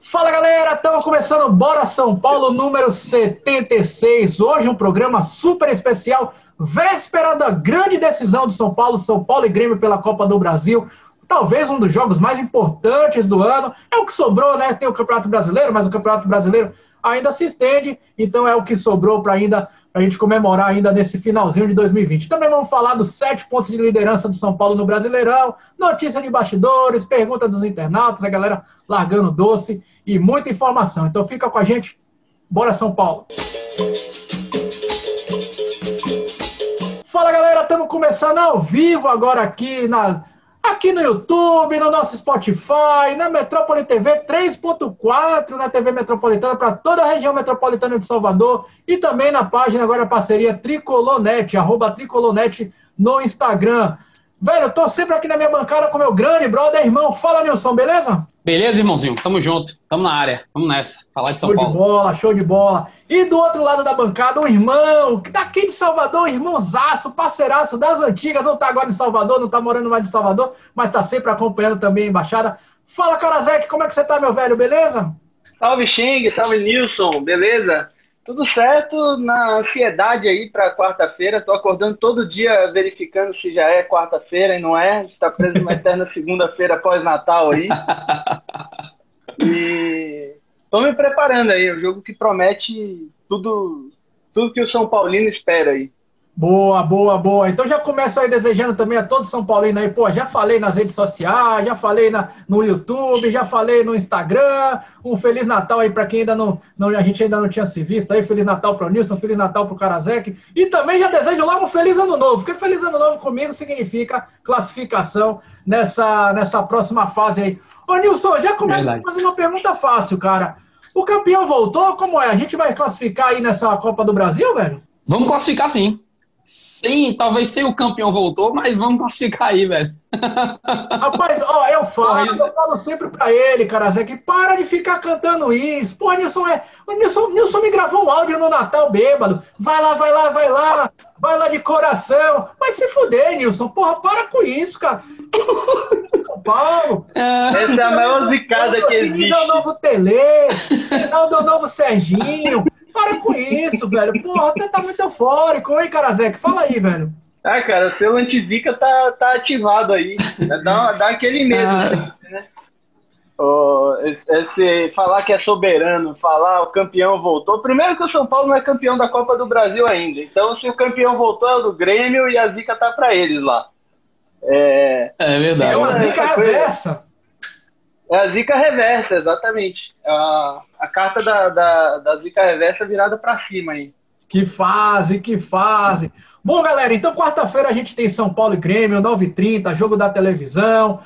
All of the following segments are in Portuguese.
Fala galera, estamos começando Bora São Paulo número 76. Hoje um programa super especial, véspera da grande decisão do São Paulo, São Paulo e Grêmio pela Copa do Brasil. Talvez um dos jogos mais importantes do ano. É o que sobrou, né? Tem o Campeonato Brasileiro, mas o Campeonato Brasileiro ainda se estende, então é o que sobrou para ainda a gente comemorar ainda nesse finalzinho de 2020. Também vamos falar dos sete pontos de liderança do São Paulo no Brasileirão, notícia de bastidores, pergunta dos internautas, a galera largando doce e muita informação. Então fica com a gente. Bora São Paulo. Fala galera, estamos começando ao vivo agora aqui na aqui no YouTube, no nosso Spotify, na Metrópole TV 3.4, na TV Metropolitana para toda a região metropolitana de Salvador e também na página agora parceria Tricolonet, arroba Tricolonet no Instagram. Velho, eu tô sempre aqui na minha bancada com meu grande brother, irmão. Fala, Nilson, beleza? Beleza, irmãozinho? Tamo junto. Tamo na área. Vamos nessa. Falar de São show Paulo. Show de bola, show de bola. E do outro lado da bancada, um irmão daqui de Salvador, um irmãozaço, parceiraço das antigas. Não tá agora em Salvador, não tá morando mais em Salvador, mas tá sempre acompanhando também a embaixada. Fala, Karazek, como é que você tá, meu velho? Beleza? Salve, Xing. Salve, Nilson. Beleza? Tudo certo na ansiedade aí para quarta-feira. Estou acordando todo dia verificando se já é quarta-feira e não é. Está preso numa eterna segunda-feira pós-Natal aí. E estou me preparando aí. O jogo que promete tudo, tudo que o São Paulino espera aí. Boa, boa, boa. Então já começo aí desejando também a todo São Paulino aí, pô, já falei nas redes sociais, já falei na, no YouTube, já falei no Instagram. Um Feliz Natal aí para quem ainda não, não, a gente ainda não tinha se visto aí. Feliz Natal para o Nilson, Feliz Natal para o Karazek. E também já desejo logo um Feliz Ano Novo, porque Feliz Ano Novo comigo significa classificação nessa, nessa próxima fase aí. Ô Nilson, já começa fazendo uma pergunta fácil, cara. O campeão voltou? Como é? A gente vai classificar aí nessa Copa do Brasil, velho? Vamos classificar sim. Sim, talvez sem o campeão voltou, mas vamos classificar aí, velho. Rapaz, ó, eu falo, eu falo sempre pra ele, cara, Zé, que para de ficar cantando isso. Pô, Nilson é. O Nilson, Nilson me gravou um áudio no Natal bêbado. Vai lá, vai lá, vai lá, vai lá de coração. Vai se fuder, Nilson. Porra, para com isso, cara. São Paulo. Essa é a maior zicada que existe. é o novo Tele, Reinaldo é o novo Serginho. Para com isso, velho. Porra, você tá muito eufórico. Oi, Karazek, fala aí, velho. Ah, cara, seu antizica tá, tá ativado aí. Dá, dá aquele medo, ah. né? Oh, esse, falar que é soberano, falar o campeão voltou. Primeiro que o São Paulo não é campeão da Copa do Brasil ainda. Então, se o campeão voltou, é o do Grêmio e a zica tá pra eles lá. É, é verdade. É uma zica reversa. É a zica reversa, exatamente. A, a carta da, da, da zica reversa virada para cima aí. Que fase, que fase. Bom, galera, então quarta-feira a gente tem São Paulo e Grêmio, 9h30, jogo da televisão.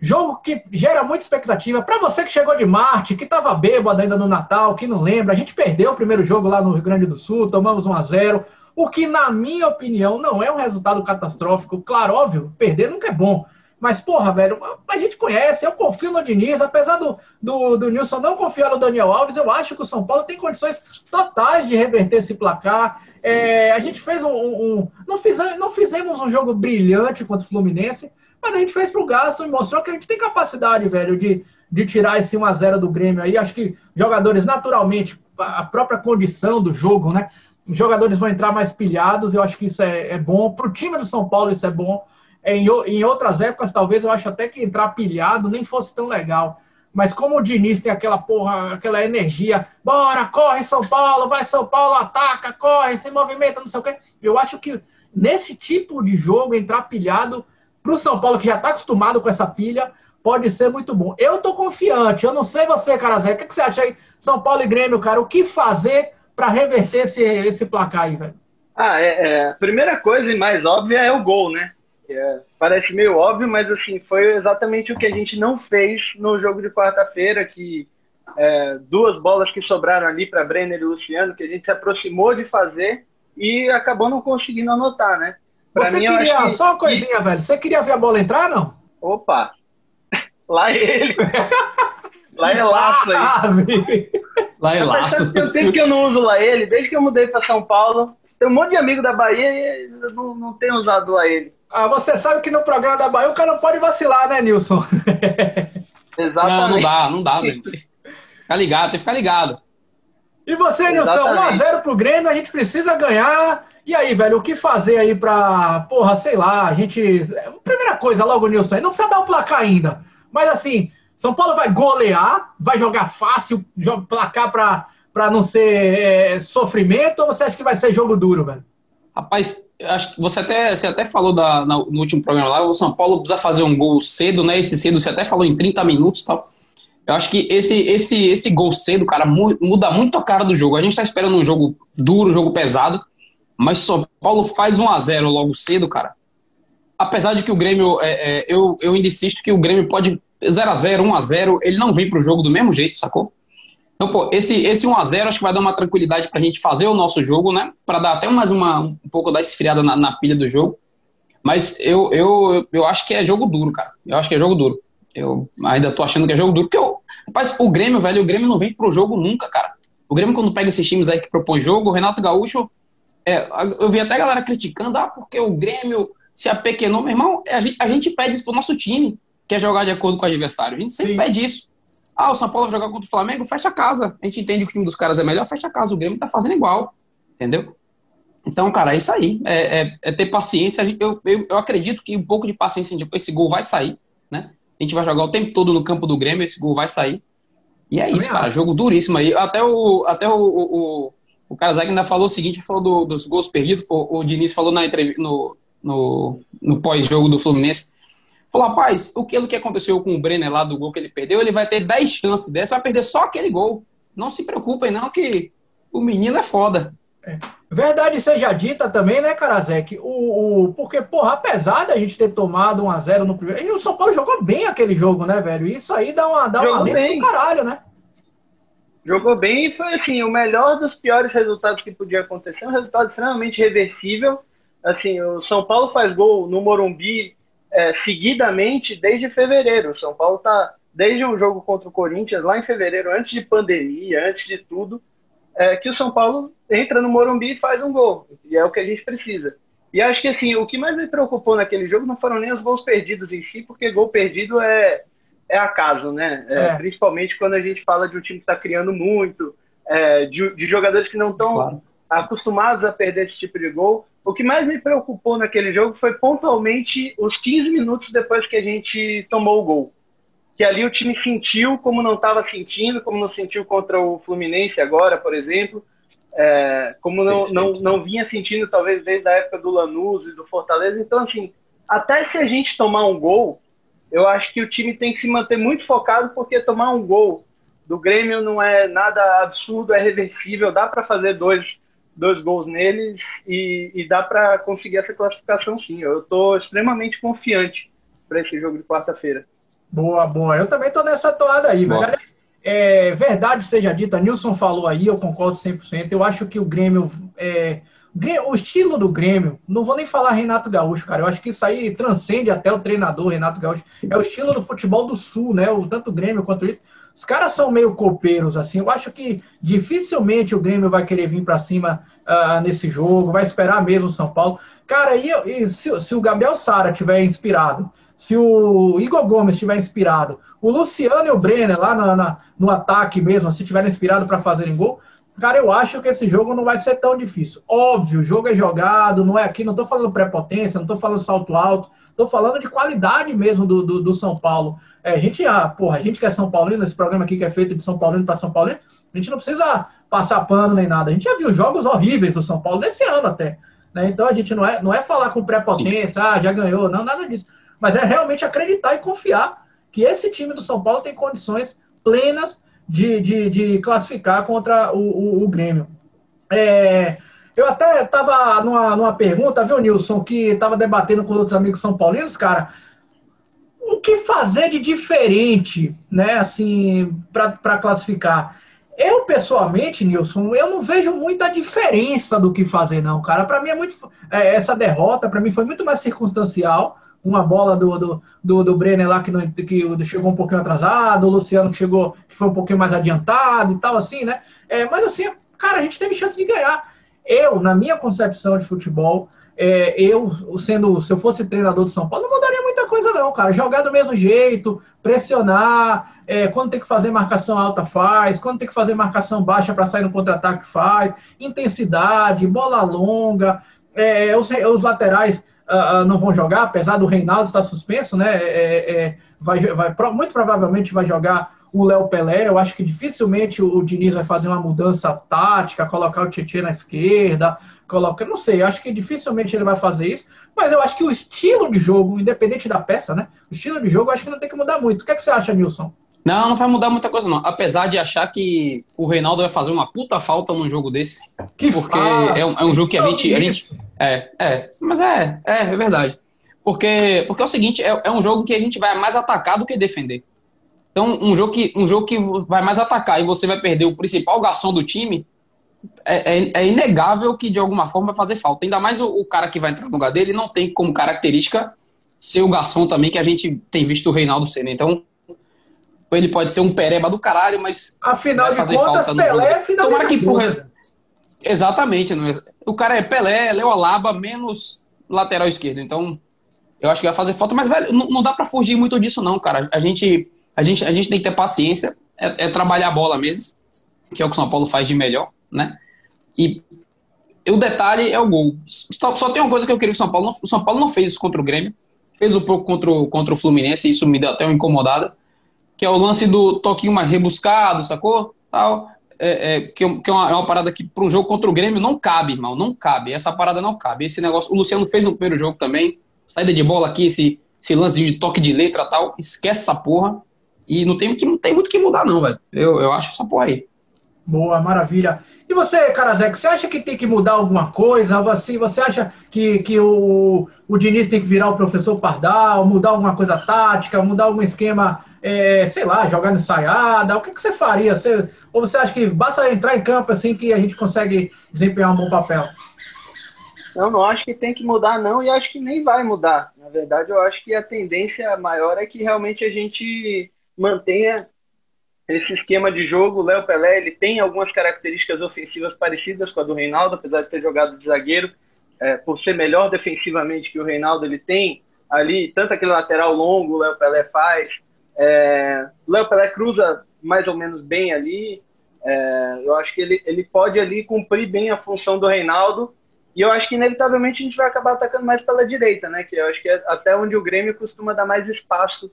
Jogo que gera muita expectativa. Para você que chegou de Marte, que estava bêbado ainda no Natal, que não lembra, a gente perdeu o primeiro jogo lá no Rio Grande do Sul, tomamos 1 a 0 o que, na minha opinião, não é um resultado catastrófico. Claro, óbvio, perder nunca é bom. Mas, porra, velho, a gente conhece, eu confio no Diniz, apesar do, do, do Nilson não confiar no Daniel Alves, eu acho que o São Paulo tem condições totais de reverter esse placar. É, a gente fez um. um não, fizemos, não fizemos um jogo brilhante contra o Fluminense, mas a gente fez pro gasto e mostrou que a gente tem capacidade, velho, de, de tirar esse 1x0 do Grêmio aí. Acho que jogadores, naturalmente, a própria condição do jogo, né? Os jogadores vão entrar mais pilhados, eu acho que isso é, é bom. Pro time do São Paulo, isso é bom. Em, em outras épocas, talvez eu acho até que entrar pilhado nem fosse tão legal. Mas como o Diniz tem aquela porra, aquela energia, bora, corre São Paulo, vai São Paulo, ataca, corre, se movimenta, não sei o quê. Eu acho que nesse tipo de jogo, entrar pilhado, para o São Paulo que já está acostumado com essa pilha, pode ser muito bom. Eu tô confiante, eu não sei você, Carazé, o que, que você acha aí, São Paulo e Grêmio, cara? O que fazer para reverter esse, esse placar aí, velho? Ah, é, é, a primeira coisa e mais óbvia é o gol, né? É, parece meio óbvio, mas assim, foi exatamente o que a gente não fez no jogo de quarta-feira, que é, duas bolas que sobraram ali para Brenner e Luciano, que a gente se aproximou de fazer e acabou não conseguindo anotar, né? Pra Você mim, queria, que... só uma coisinha, velho, você queria ver a bola entrar, não? Opa! Lá ele! lá é laço aí. Lá é laço. Tempo que eu não uso lá ele, desde que eu mudei para São Paulo. Tem um monte de amigo da Bahia e eu não, não tenho usado lá ele. Ah, você sabe que no programa da Bahia o cara não pode vacilar, né, Nilson? Exatamente. Não, não dá, não dá, velho. Ficar ligado, tem que ficar ligado. E você, Nilson, 1x0 pro Grêmio, a gente precisa ganhar. E aí, velho, o que fazer aí pra, porra, sei lá, a gente. Primeira coisa, logo, Nilson, não precisa dar o um placar ainda. Mas assim, São Paulo vai golear, vai jogar fácil, placar pra, pra não ser é, sofrimento, ou você acha que vai ser jogo duro, velho? Rapaz, acho que você até, você até falou da, no último programa lá, o São Paulo precisa fazer um gol cedo, né? Esse cedo você até falou em 30 minutos e tal. Eu acho que esse, esse, esse gol cedo, cara, muda muito a cara do jogo. A gente tá esperando um jogo duro, um jogo pesado, mas São Paulo faz 1 a 0 logo cedo, cara. Apesar de que o Grêmio, é, é, eu, eu ainda insisto que o Grêmio pode 0 a 0 1 a 0 ele não vem pro jogo do mesmo jeito, sacou? Então, pô, esse, esse 1x0 acho que vai dar uma tranquilidade pra gente fazer o nosso jogo, né? Pra dar até mais uma, um pouco da esfriada na, na pilha do jogo. Mas eu, eu, eu acho que é jogo duro, cara. Eu acho que é jogo duro. Eu ainda tô achando que é jogo duro, porque eu, rapaz, o Grêmio, velho, o Grêmio não vem pro jogo nunca, cara. O Grêmio, quando pega esses times aí que propõe jogo, o Renato Gaúcho, é, eu vi até a galera criticando, ah, porque o Grêmio se apequenou, meu irmão, a gente, a gente pede isso pro nosso time, que é jogar de acordo com o adversário. A gente sempre Sim. pede isso. Ah, o São Paulo vai jogar contra o Flamengo, fecha a casa. A gente entende que o time dos caras é melhor, fecha a casa. O Grêmio tá fazendo igual. Entendeu? Então, cara, é isso aí. É, é, é ter paciência. Eu, eu, eu, acredito que um pouco de paciência, tipo, esse gol vai sair, né? A gente vai jogar o tempo todo no campo do Grêmio, esse gol vai sair. E é isso, cara. Jogo duríssimo aí. Até o, até o, o, o Kazak ainda falou o seguinte, falou do, dos gols perdidos. O, o Diniz falou na entrevista, no, no, no pós-jogo do Fluminense Falou, rapaz, o que, que aconteceu com o Brenner lá do gol que ele perdeu, ele vai ter 10 chances dessa, vai perder só aquele gol. Não se preocupem, não, que o menino é foda. É. Verdade seja dita também, né, Karazek? O, o, porque, porra, apesar da gente ter tomado 1x0 no primeiro. E o São Paulo jogou bem aquele jogo, né, velho? Isso aí dá uma, dá uma lente do caralho, né? Jogou bem e foi assim, o melhor dos piores resultados que podia acontecer, um resultado extremamente reversível. Assim, o São Paulo faz gol no Morumbi é, seguidamente desde fevereiro. O São Paulo está desde o jogo contra o Corinthians, lá em fevereiro, antes de pandemia, antes de tudo, é, que o São Paulo entra no Morumbi e faz um gol. E é o que a gente precisa. E acho que assim, o que mais me preocupou naquele jogo não foram nem os gols perdidos em si, porque gol perdido é, é acaso, né? É, é. Principalmente quando a gente fala de um time que está criando muito, é, de, de, jogadores que não estão claro. acostumados a perder esse tipo de gol. O que mais me preocupou naquele jogo foi pontualmente os 15 minutos depois que a gente tomou o gol. Que ali o time sentiu como não estava sentindo, como não sentiu contra o Fluminense agora, por exemplo, é, como não, não, não vinha sentindo talvez desde a época do Lanús e do Fortaleza. Então, assim, até se a gente tomar um gol, eu acho que o time tem que se manter muito focado, porque tomar um gol do Grêmio não é nada absurdo, é reversível, dá para fazer dois dois gols neles e, e dá para conseguir essa classificação sim. Eu estou extremamente confiante para esse jogo de quarta-feira. Boa, boa. Eu também estou nessa toada aí, velho. É, verdade seja dita, Nilson falou aí, eu concordo 100%. Eu acho que o Grêmio, é, o estilo do Grêmio, não vou nem falar Renato Gaúcho, cara. Eu acho que isso aí transcende até o treinador Renato Gaúcho. É o estilo do futebol do Sul, né? O, tanto o Grêmio quanto o Inter os caras são meio copeiros, assim. Eu acho que dificilmente o Grêmio vai querer vir para cima uh, nesse jogo, vai esperar mesmo o São Paulo. Cara, e, e se, se, o Gabriel Sara tiver inspirado, se o Igor Gomes estiver inspirado, o Luciano e o Brenner lá na, na, no ataque mesmo, se estiverem inspirados para fazerem gol, cara, eu acho que esse jogo não vai ser tão difícil. Óbvio, o jogo é jogado, não é aqui, não estou falando prepotência, não estou falando salto alto, estou falando de qualidade mesmo do, do, do São Paulo. É, a gente, ah, porra, a gente que é São Paulino, esse programa aqui que é feito de São Paulino para São Paulino, a gente não precisa passar pano nem nada. A gente já viu jogos horríveis do São Paulo nesse ano até. Né? Então a gente não é, não é falar com prepotência, ah, já ganhou, não, nada disso. Mas é realmente acreditar e confiar que esse time do São Paulo tem condições plenas de, de, de classificar contra o, o, o Grêmio. É, eu até estava numa, numa pergunta, viu, Nilson, que estava debatendo com outros amigos são paulinos, cara o que fazer de diferente, né, assim, para classificar? Eu, pessoalmente, Nilson, eu não vejo muita diferença do que fazer, não, cara. Para mim é muito. É, essa derrota, para mim, foi muito mais circunstancial. Uma bola do, do, do, do Brenner lá que, não, que chegou um pouquinho atrasado, o Luciano que chegou, que foi um pouquinho mais adiantado e tal, assim, né? É, mas assim, cara, a gente teve chance de ganhar. Eu, na minha concepção de futebol, é, eu, sendo, se eu fosse treinador do São Paulo, não mudaria muita coisa, não, cara. Jogar do mesmo jeito, pressionar, é, quando tem que fazer marcação alta, faz, quando tem que fazer marcação baixa para sair no contra-ataque, faz, intensidade, bola longa, é, os, os, laterais uh, não vão jogar, apesar do Reinaldo estar suspenso, né? É, é, vai, vai, muito provavelmente vai jogar o Léo Pelé. Eu acho que dificilmente o, o Diniz vai fazer uma mudança tática, colocar o Tietchan na esquerda, coloca, não sei, acho que dificilmente ele vai fazer isso, mas eu acho que o estilo de jogo, independente da peça, né? O estilo de jogo, acho que não tem que mudar muito. O que, é que você acha, Nilson? Não, não vai mudar muita coisa, não. Apesar de achar que o Reinaldo vai fazer uma puta falta num jogo desse. Que porque é um, é um, jogo que a gente, a gente. É, é. Mas é, é, é verdade. Porque, porque é o seguinte, é, é um jogo que a gente vai mais atacar do que defender. Então, um jogo, que, um jogo que vai mais atacar e você vai perder o principal garçom do time, é, é, é, inegável que de alguma forma vai fazer falta. Ainda mais o, o, cara que vai entrar no lugar dele não tem como característica ser o garçom também, que a gente tem visto o Reinaldo Senna. Então, ele pode ser um pereba do caralho, mas. Afinal de contas, Pelé é final Tomara que pro... Exatamente. Não é? O cara é Pelé, Leo Alaba, menos lateral esquerdo. Então, eu acho que vai fazer falta, mas velho, não, não dá para fugir muito disso, não, cara. A gente, a gente, a gente tem que ter paciência, é, é trabalhar a bola mesmo, que é o que o São Paulo faz de melhor né? E o detalhe é o gol. Só, só, tem uma coisa que eu queria que o São Paulo não, o São Paulo não fez isso contra o Grêmio, fez um pouco contra o, contra o Fluminense, e isso me deu até uma incomodada, que é o lance do toquinho mais rebuscado, sacou? Tal. É, é, que, que é, uma, é uma parada que para um jogo contra o Grêmio não cabe, irmão, não cabe. Essa parada não cabe. Esse negócio, o Luciano fez no primeiro jogo também, saída de bola aqui, esse, esse lance de toque de letra tal, esquece essa porra. E não tem, não tem muito que mudar, não, velho. Eu, eu acho essa porra aí. Boa, maravilha. E você, Karazek, você acha que tem que mudar alguma coisa? Assim, você acha que, que o, o Diniz tem que virar o professor Pardal, mudar alguma coisa tática, mudar algum esquema, é, sei lá, jogar ensaiada? O que, que você faria? Você, ou você acha que basta entrar em campo assim que a gente consegue desempenhar um bom papel? Eu não acho que tem que mudar, não, e acho que nem vai mudar. Na verdade, eu acho que a tendência maior é que realmente a gente mantenha esse esquema de jogo, o Léo Pelé, ele tem algumas características ofensivas parecidas com a do Reinaldo, apesar de ter jogado de zagueiro, é, por ser melhor defensivamente que o Reinaldo, ele tem ali, tanto aquele lateral longo, o Léo Pelé faz, é, o Léo Pelé cruza mais ou menos bem ali, é, eu acho que ele, ele pode ali cumprir bem a função do Reinaldo, e eu acho que inevitavelmente a gente vai acabar atacando mais pela direita, né, que eu acho que é até onde o Grêmio costuma dar mais espaço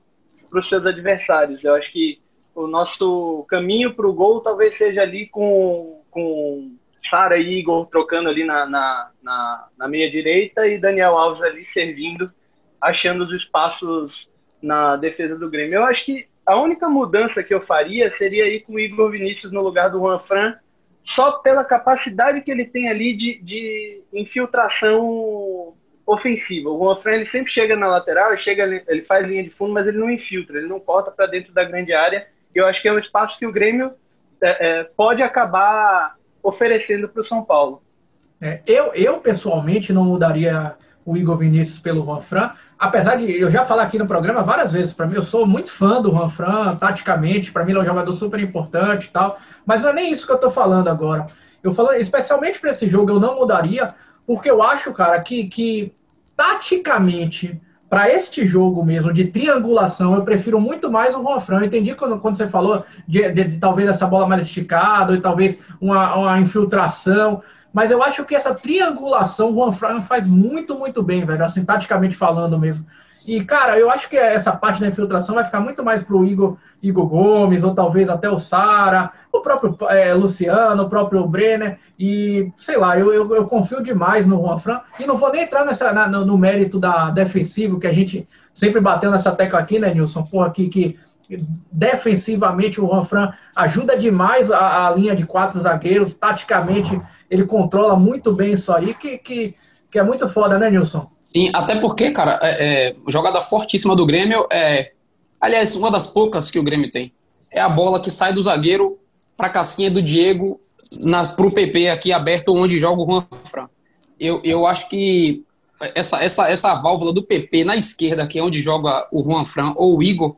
para os seus adversários, eu acho que o nosso caminho para o gol talvez seja ali com, com Sara e Igor trocando ali na, na, na, na meia direita e Daniel Alves ali servindo, achando os espaços na defesa do Grêmio. Eu acho que a única mudança que eu faria seria ir com o Igor Vinícius no lugar do Juan Fran, só pela capacidade que ele tem ali de, de infiltração ofensiva. O Juan Fran ele sempre chega na lateral, chega, ele faz linha de fundo, mas ele não infiltra, ele não corta para dentro da grande área eu acho que é um espaço que o Grêmio é, é, pode acabar oferecendo para o São Paulo. É, eu, eu, pessoalmente, não mudaria o Igor Vinícius pelo Juan Fran, apesar de eu já falar aqui no programa várias vezes, para mim, eu sou muito fã do Juan Fran, taticamente, para mim ele é um jogador super importante e tal, mas não é nem isso que eu estou falando agora. Eu falo, especialmente para esse jogo, eu não mudaria, porque eu acho, cara, que, que taticamente para este jogo mesmo de triangulação, eu prefiro muito mais o Juan Fran. Eu entendi quando, quando você falou de, de, de, talvez essa bola mais esticada, e talvez uma, uma infiltração. Mas eu acho que essa triangulação o Juan Fran faz muito, muito bem, velho, assim, taticamente falando mesmo. E, cara, eu acho que essa parte da infiltração vai ficar muito mais pro Igor, Igor Gomes, ou talvez até o Sara, o próprio é, Luciano, o próprio Brenner. E, sei lá, eu, eu, eu, confio demais no Juan Fran. E não vou nem entrar nessa, na, no, no, mérito da defensivo, que a gente sempre bateu nessa tecla aqui, né, Nilson? Pô, aqui que defensivamente o Juan Fran ajuda demais a, a linha de quatro zagueiros, taticamente ele controla muito bem isso aí, que, que, que é muito foda, né, Nilson? Sim, até porque, cara, é, é, jogada fortíssima do Grêmio é. Aliás, uma das poucas que o Grêmio tem. É a bola que sai do zagueiro para a casquinha do Diego para o PP aqui aberto onde joga o Juan Fran. Eu, eu acho que essa, essa, essa válvula do PP na esquerda, que é onde joga o Juan Fran ou o Igor,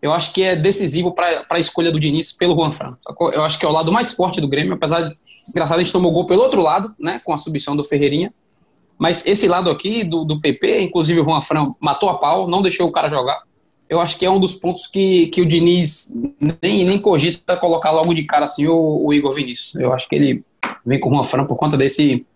eu acho que é decisivo para a escolha do Diniz pelo Juan Fran. Eu acho que é o lado mais forte do Grêmio, apesar de, engraçado, a gente tomou gol pelo outro lado, né, com a substituição do Ferreirinha, Mas esse lado aqui do, do PP, inclusive o Juan Fran matou a pau, não deixou o cara jogar. Eu acho que é um dos pontos que, que o Diniz nem, nem cogita colocar logo de cara assim o, o Igor Vinícius. Eu acho que ele vem com o Juan Fran por conta desse,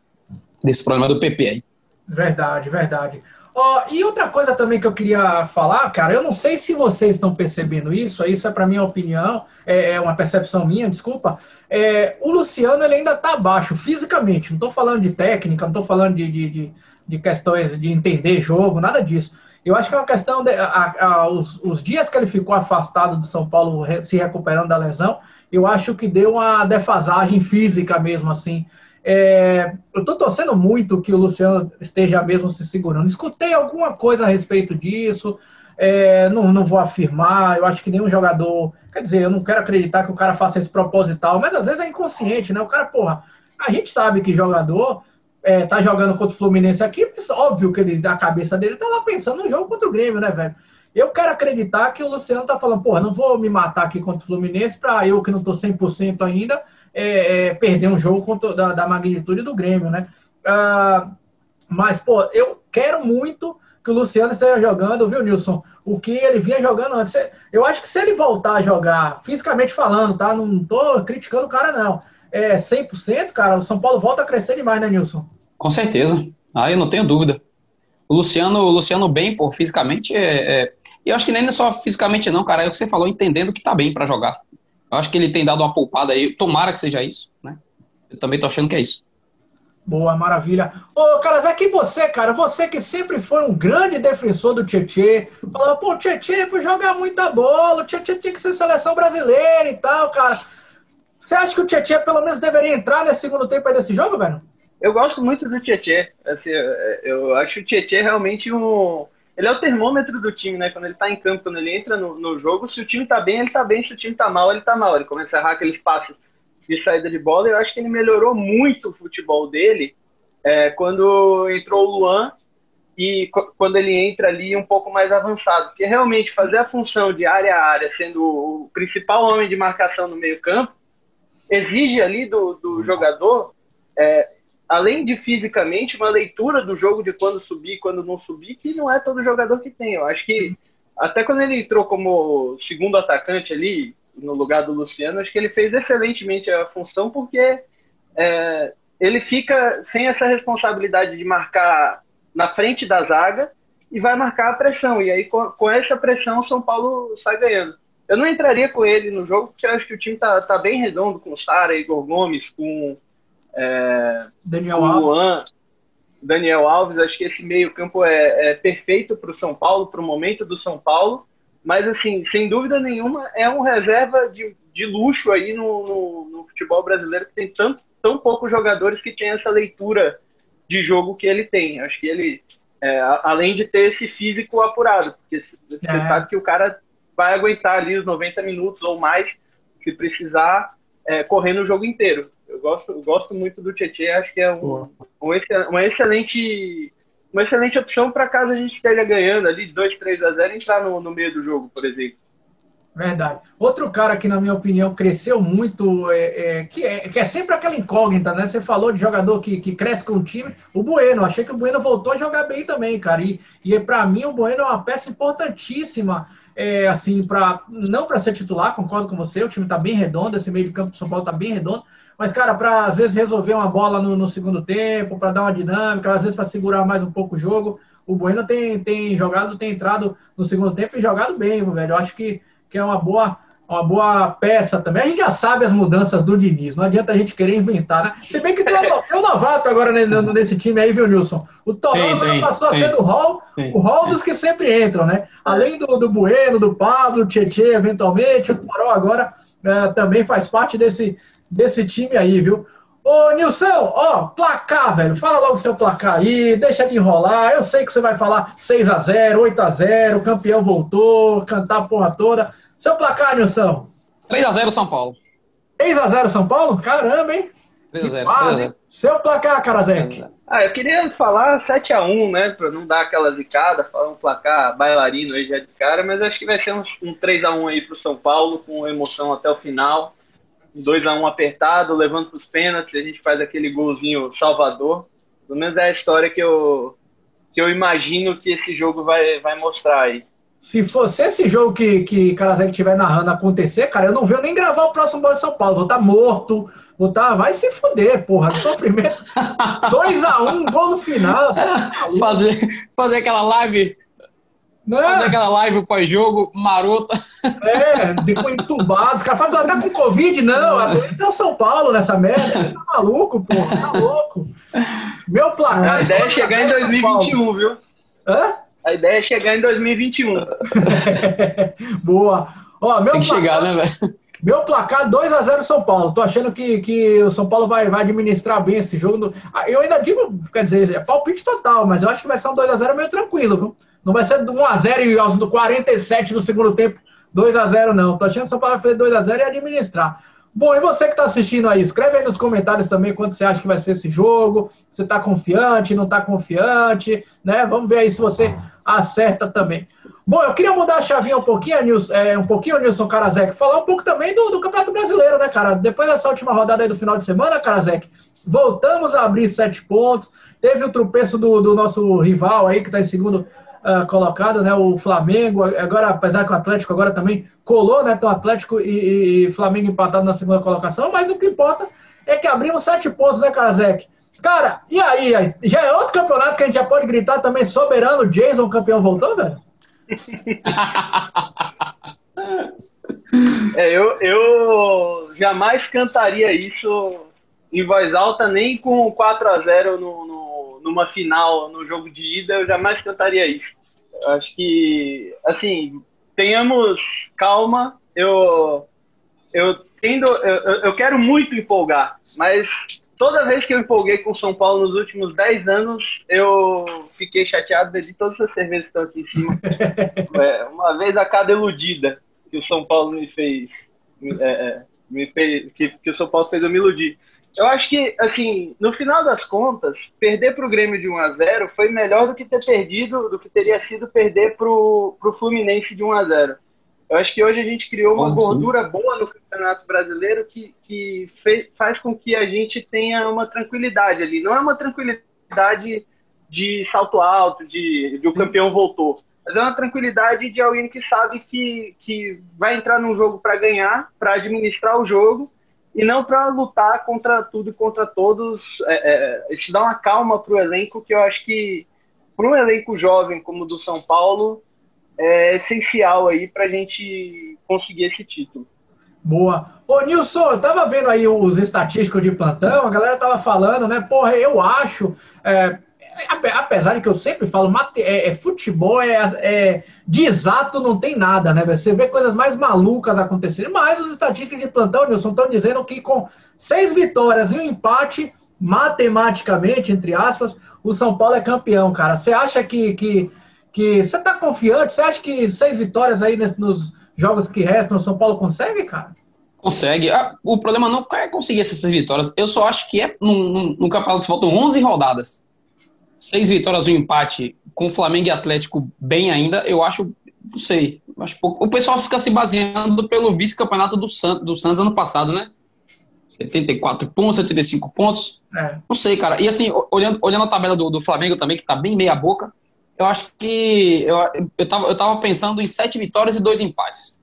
desse problema do PP aí. Verdade, verdade. Oh, e outra coisa também que eu queria falar, cara, eu não sei se vocês estão percebendo isso, isso é para minha opinião, é, é, uma percepção minha, desculpa. É, o Luciano ele ainda está abaixo fisicamente, não estou falando de técnica, não estou falando de, de, de, de, questões de entender jogo, nada disso. Eu acho que é uma questão de a, a, os, os dias que ele ficou afastado do São Paulo se recuperando da lesão, eu acho que deu uma defasagem física mesmo, assim. É, eu estou torcendo muito que o Luciano esteja mesmo se segurando. Escutei alguma coisa a respeito disso, é, não, não vou afirmar. Eu acho que nenhum jogador. Quer dizer, eu não quero acreditar que o cara faça isso proposital, mas às vezes é inconsciente, né? O cara, porra, a gente sabe que jogador é, tá jogando contra o Fluminense aqui, óbvio que ele, a cabeça dele tá lá pensando no jogo contra o Grêmio, né, velho? Eu quero acreditar que o Luciano tá falando, porra, não vou me matar aqui contra o Fluminense para eu que não tô 100% ainda é, é, perder um jogo contra, da, da, magnitude do Grêmio, né? Ah, mas, pô, eu quero muito que o Luciano esteja jogando, viu, Nilson? O que ele vinha jogando antes. Eu acho que se ele voltar a jogar, fisicamente falando, tá? Não tô criticando o cara, não. É 100%, cara, o São Paulo volta a crescer demais, né, Nilson? Com certeza. Ah, eu não tenho dúvida. O Luciano, o Luciano bem, pô, fisicamente é, é... E eu acho que nem só fisicamente, não, cara. É o que você falou, entendendo que tá bem para jogar. Eu acho que ele tem dado uma poupada aí. Tomara que seja isso, né? Eu também tô achando que é isso. Boa, maravilha. Ô, Carlos, aqui você, cara, você que sempre foi um grande defensor do Tietê, falava, pô, Tietê, por jogar muita bola, o Tietê tem que ser seleção brasileira e tal, cara. Você acha que o Tietê pelo menos deveria entrar nesse segundo tempo aí desse jogo, velho? Eu gosto muito do Tietê. Assim, eu acho o Tietê realmente um ele é o termômetro do time, né? Quando ele tá em campo, quando ele entra no, no jogo, se o time tá bem, ele tá bem, se o time tá mal, ele tá mal. Ele começa a errar aqueles passos de saída de bola. Eu acho que ele melhorou muito o futebol dele é, quando entrou o Luan e quando ele entra ali um pouco mais avançado. Porque realmente fazer a função de área a área, sendo o principal homem de marcação no meio campo, exige ali do, do jogador é, além de fisicamente, uma leitura do jogo de quando subir quando não subir, que não é todo jogador que tem. Eu acho que até quando ele entrou como segundo atacante ali, no lugar do Luciano, acho que ele fez excelentemente a função, porque é, ele fica sem essa responsabilidade de marcar na frente da zaga e vai marcar a pressão. E aí, com, com essa pressão, o São Paulo sai ganhando. Eu não entraria com ele no jogo, porque eu acho que o time tá, tá bem redondo com o Sara, Igor Gomes, com é, Daniel Alves. Daniel Alves, acho que esse meio-campo é, é, perfeito para o São Paulo, para o momento do São Paulo. Mas, assim, sem dúvida nenhuma, é um reserva de, de luxo aí no, no, no futebol brasileiro, que tem tanto, tão poucos jogadores que tem essa leitura de jogo que ele tem. Acho que ele, é, além de ter esse físico apurado, porque você é. sabe que o cara vai aguentar ali os 90 minutos ou mais, se precisar, é, correndo o jogo inteiro. Eu gosto, eu gosto muito do Tietchan, acho que é um, um uma excelente uma excelente opção para caso a gente esteja ganhando ali 2, 3 a 0 entrar no, no meio do jogo, por exemplo. Verdade. Outro cara que, na minha opinião, cresceu muito, é, é, que, é, que é sempre aquela incógnita, né? Você falou de jogador que, que cresce com o time. O Bueno, achei que o Bueno voltou a jogar bem também, cara. E, e para mim, o Bueno é uma peça importantíssima, é, assim, para não para ser titular, concordo com você. O time está bem redondo, esse meio de campo do São Paulo está bem redondo. Mas, cara, para às vezes resolver uma bola no, no segundo tempo, para dar uma dinâmica, às vezes para segurar mais um pouco o jogo, o Bueno tem, tem jogado, tem entrado no segundo tempo e jogado bem, velho. Eu acho que, que é uma boa, uma boa peça também. A gente já sabe as mudanças do Diniz, não adianta a gente querer inventar, né? Se bem que tem um, tem um novato agora nesse time aí, viu, Nilson? O passou tem, a ser do hall, o hall dos que sempre entram, né? Além do, do Bueno, do Pablo, do Tietchan, eventualmente, o Toró agora é, também faz parte desse, desse time aí, viu? Ô, Nilson, ó, placar, velho. Fala logo o seu placar aí, deixa de enrolar. Eu sei que você vai falar 6 a 0 8 a 0 o campeão voltou, cantar a porra toda. Seu placar, Nilson? 3 a 0 São Paulo. 3 a 0 São Paulo? Caramba, hein? 3 a 0 3 a 0 Seu placar, Karazek? Ah, eu queria falar 7 a 1 né? Pra não dar aquela zicada, falar um placar bailarino aí já de cara, mas acho que vai ser um, um 3 a 1 aí pro São Paulo, com emoção até o final. 2 a 1 apertado, levando para os pênaltis, a gente faz aquele golzinho salvador Pelo menos é a história que eu, que eu imagino que esse jogo vai, vai mostrar aí. Se fosse esse jogo que, que Karasek estiver narrando acontecer, cara, eu não venho nem gravar o próximo Bola de São Paulo. Vou estar tá morto, vou estar. Tá... Vai se fuder, porra. Sofrimento. 2x1, um, gol no final. Tá fazer, fazer aquela live. Não. Né? Fazer aquela live pós-jogo, marota. É, depois entubado. Os caras falam, tá com Covid? Não, a doença é o São Paulo nessa merda. Você tá maluco, porra. Tá louco. Meu placar. A ideia é chegar em 2021, viu? Hã? A ideia é chegar em 2021. Boa. Ó, meu Tem que placar, chegar, né, velho? Meu placar 2x0 São Paulo. Tô achando que, que o São Paulo vai, vai administrar bem esse jogo. Ah, eu ainda digo, quer dizer, é palpite total, mas eu acho que vai ser um 2x0 meio tranquilo, viu? Não vai ser 1x0 e aos 47 do segundo tempo 2x0, não. Tô achando que o São Paulo vai fazer 2x0 e administrar. Bom, e você que está assistindo aí, escreve aí nos comentários também quanto você acha que vai ser esse jogo. Você está confiante, não está confiante, né? Vamos ver aí se você acerta também. Bom, eu queria mudar a chavinha um pouquinho, Nilson, é, um pouquinho, Nilson Karazek, falar um pouco também do, do, Campeonato Brasileiro, né, cara? Depois dessa última rodada aí do final de semana, Karazek, voltamos a abrir sete pontos. Teve o tropeço do, do nosso rival aí, que está em segundo uh, colocado, né? O Flamengo, agora, apesar que o Atlético agora também colou, né? Então, Atlético e, e Flamengo empatados na segunda colocação, mas o que importa é que abrimos sete pontos, né, Karazek? Cara, e aí? Já é outro campeonato que a gente já pode gritar também soberano, Jason, campeão, voltou, velho? é, eu, eu jamais cantaria isso em voz alta, nem com 4 a 0 no, no numa final, no jogo de ida, eu jamais cantaria isso. Acho que, assim, tenhamos calma. Eu, eu tendo, eu, eu quero muito empolgar, mas toda vez que eu empolguei com o São Paulo nos últimos 10 anos, eu fiquei chateado de todas as cervejas que estão aqui em cima. é, uma vez a cada iludida que o São Paulo me fez, é, é, me fez que, que o São Paulo fez eu me iludir. Eu acho que, assim, no final das contas, perder para o Grêmio de 1 a 0 foi melhor do que ter perdido, do que teria sido perder para o Fluminense de 1 a 0 Eu acho que hoje a gente criou uma gordura boa no Campeonato Brasileiro que, que fez, faz com que a gente tenha uma tranquilidade ali. Não é uma tranquilidade de salto alto, de, de o campeão voltou. Mas é uma tranquilidade de alguém que sabe que, que vai entrar num jogo para ganhar, para administrar o jogo e não para lutar contra tudo e contra todos. É, é, isso dá uma calma para o elenco que eu acho que para um elenco jovem como o do São Paulo é essencial aí para a gente conseguir esse título. Boa. Ô, Nilson, eu tava vendo aí os estatísticos de plantão, a galera tava falando, né? Porra, eu acho. É, apesar de que eu sempre falo, é, é futebol é, é, de exato não tem nada, né? Você vê coisas mais malucas acontecerem, mas os estatísticos de plantão, Nilson, estão dizendo que com seis vitórias e um empate, matematicamente, entre aspas, o São Paulo é campeão, cara. Você acha que, que, que você tá confiante? Você acha que seis vitórias aí nesse, nos jogos que restam, o São Paulo consegue, cara? Consegue. Ah, o problema não é conseguir essas vitórias. Eu só acho que é no, no, no campeonato faltam 11 rodadas seis vitórias e um empate com Flamengo e Atlético bem ainda, eu acho, não sei, acho pouco. O pessoal fica se baseando pelo vice-campeonato do, San, do Santos ano passado, né? 74 pontos, 75 pontos. É. Não sei, cara. E assim, olhando, olhando a tabela do, do Flamengo também, que tá bem meia boca, eu acho que eu, eu, tava, eu tava pensando em sete vitórias e dois empates.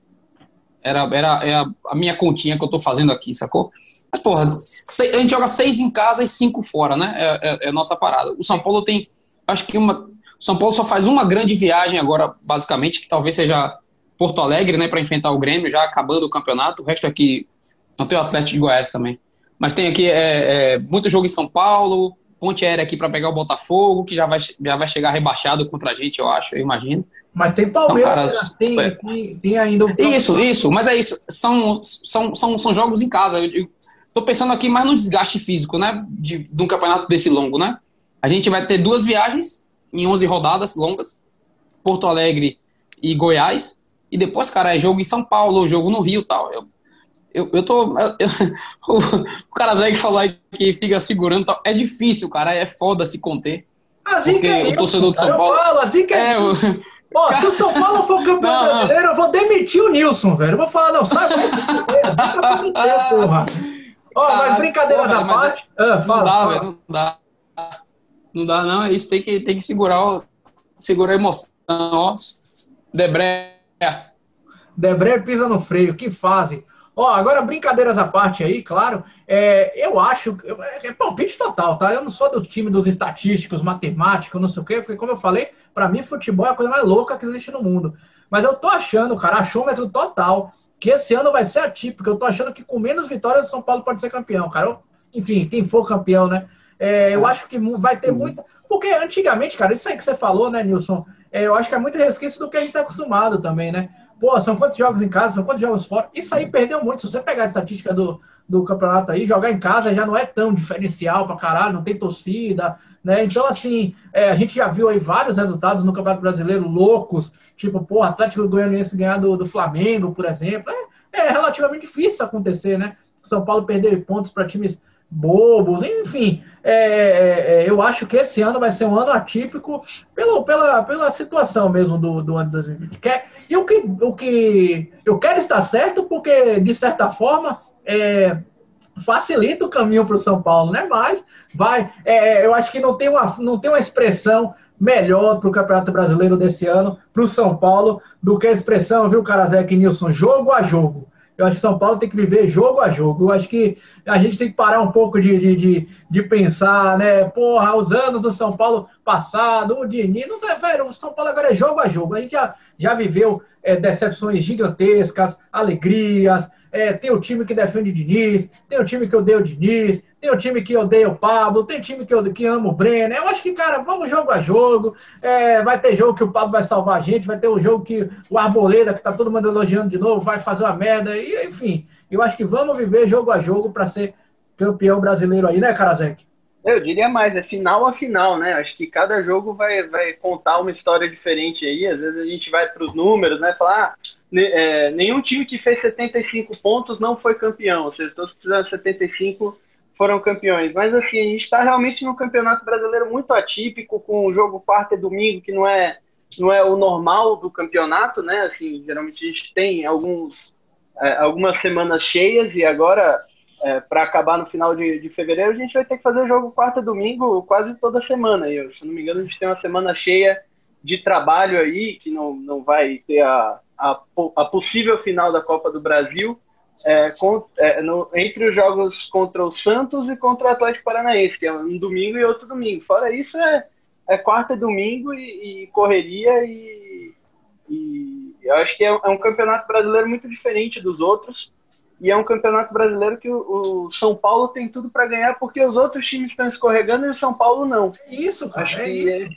Era, era, era a minha continha que eu tô fazendo aqui, sacou? Mas, porra, a gente joga seis em casa e cinco fora, né? É, é, é nossa parada. O São Paulo tem, acho que uma. São Paulo só faz uma grande viagem agora, basicamente, que talvez seja Porto Alegre, né, para enfrentar o Grêmio, já acabando o campeonato. O resto aqui. Não tem o Atlético de Goiás também. Mas tem aqui é, é, muito jogo em São Paulo, ponte aérea aqui para pegar o Botafogo, que já vai, já vai chegar rebaixado contra a gente, eu acho, eu imagino. Mas tem Palmeiras, então, cara, tem, é. tem, tem, ainda o... Isso, isso, mas é isso. São, são, são, são jogos em casa. Eu, eu, Tô pensando aqui mais no desgaste físico, né? De, de um campeonato desse longo, né? A gente vai ter duas viagens em 11 rodadas longas, Porto Alegre e Goiás. E depois, cara, é jogo em São Paulo, jogo no Rio tal. Eu, eu, eu tô. Eu, o, o cara Zé que falou aí que fica segurando tal. É difícil, cara. É foda se conter. Assim porque é o torcedor de São Paulo. Falo, assim é, é Ó, se o São Paulo for campeão não, brasileiro, eu vou demitir o Nilson, velho. Eu vou falar, não, sai, vai, vai, porra. Ó, oh, mas brincadeiras à parte. É, ah, fala, não dá, velho, não dá. Não dá, não. É isso tem que, tem que segurar, segurar a emoção. Ó. Debré. Debré pisa no freio, que fase. Ó, agora brincadeiras à parte aí, claro, é, eu acho, é, é palpite total, tá? Eu não sou do time dos estatísticos, matemáticos, não sei o quê, porque como eu falei, para mim futebol é a coisa mais louca que existe no mundo. Mas eu tô achando, cara, achômetro total, que esse ano vai ser atípico. Eu tô achando que com menos vitórias o São Paulo pode ser campeão, cara. Eu, enfim, quem for campeão, né? É, eu acho que vai ter muita. Porque antigamente, cara, isso aí que você falou, né, Nilson? É, eu acho que é muito resquício do que a gente tá acostumado também, né? Pô, são quantos jogos em casa, são quantos jogos fora? Isso aí perdeu muito. Se você pegar a estatística do, do campeonato aí, jogar em casa já não é tão diferencial pra caralho, não tem torcida, né? Então, assim, é, a gente já viu aí vários resultados no Campeonato Brasileiro loucos, tipo, pô, Atlético Goianiense ganhar do, do Flamengo, por exemplo. É, é relativamente difícil acontecer, né? São Paulo perder pontos para times bobos, enfim. É, é, é, eu acho que esse ano vai ser um ano atípico pelo, pela, pela situação mesmo do, do ano de 2020. Quer, e o que, o que eu quero estar certo, porque, de certa forma, é, facilita o caminho para o São Paulo, né? Mas vai, é, eu acho que não tem uma, não tem uma expressão melhor para o Campeonato Brasileiro desse ano, para o São Paulo, do que a expressão, viu, Carazek e Nilson, jogo a jogo. Eu acho que São Paulo tem que viver jogo a jogo. Eu acho que a gente tem que parar um pouco de, de, de, de pensar, né? Porra, os anos do São Paulo passado, o Dini, não tá, velho, o São Paulo agora é jogo a jogo. A gente já, já viveu é, decepções gigantescas, alegrias, é, tem o time que defende o Diniz, tem o time que odeia o Diniz, tem o time que odeia o Pablo, tem time que, que ama o Brenner. Eu acho que, cara, vamos jogo a jogo. É, vai ter jogo que o Pablo vai salvar a gente, vai ter o jogo que o Arboleda, que tá todo mundo elogiando de novo, vai fazer uma merda. E, enfim, eu acho que vamos viver jogo a jogo para ser campeão brasileiro aí, né, Karazek? Eu diria mais, é final a final, né? Acho que cada jogo vai, vai contar uma história diferente aí. Às vezes a gente vai para os números, né? Falar, ah, é, nenhum time que fez 75 pontos não foi campeão. Ou seja, todos fizeram 75 foram campeões. Mas assim, a gente está realmente num campeonato brasileiro muito atípico, com o jogo quarta e domingo, que não é, não é o normal do campeonato, né? Assim, geralmente a gente tem alguns, é, algumas semanas cheias e agora, é, para acabar no final de, de fevereiro, a gente vai ter que fazer jogo quarta e domingo quase toda semana. E, se não me engano, a gente tem uma semana cheia de trabalho aí, que não, não vai ter a, a, a possível final da Copa do Brasil é, com, é, no, entre os jogos contra o Santos e contra o Atlético Paranaense, que é um domingo e outro domingo. Fora isso, é, é quarta e domingo e, e correria e, e, eu acho que é, é, um campeonato brasileiro muito diferente dos outros e é um campeonato brasileiro que o, o São Paulo tem tudo para ganhar porque os outros times estão escorregando e o São Paulo não. Isso, cara, acho é isso.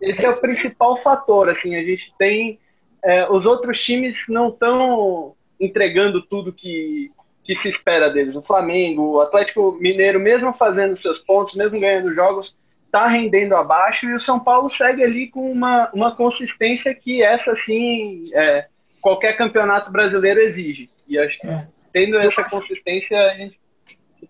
Esse é, o principal fator, assim, a gente tem é, os outros times não estão entregando tudo que, que se espera deles. O Flamengo, o Atlético Mineiro, mesmo fazendo seus pontos, mesmo ganhando jogos, está rendendo abaixo e o São Paulo segue ali com uma, uma consistência que essa sim é, qualquer campeonato brasileiro exige. E acho que é. tendo essa consistência a gente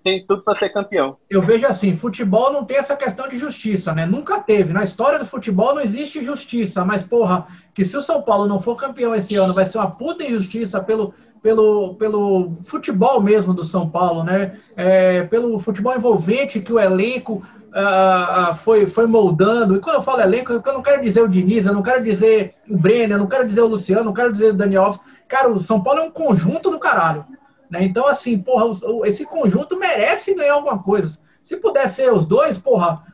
tem tudo para ser campeão. Eu vejo assim, futebol não tem essa questão de justiça, né? Nunca teve. Na história do futebol não existe justiça, mas porra, que se o São Paulo não for campeão esse ano, vai ser uma puta injustiça pelo, pelo, pelo futebol mesmo do São Paulo, né? É, pelo futebol envolvente que o elenco uh, foi, foi moldando. E quando eu falo elenco, eu não quero dizer o Diniz, eu não quero dizer o Brenner, eu não quero dizer o Luciano, não quero dizer o Daniel Alves. Cara, o São Paulo é um conjunto do caralho. Né? Então, assim, porra, esse conjunto merece ganhar alguma coisa. Se puder ser os dois, porra,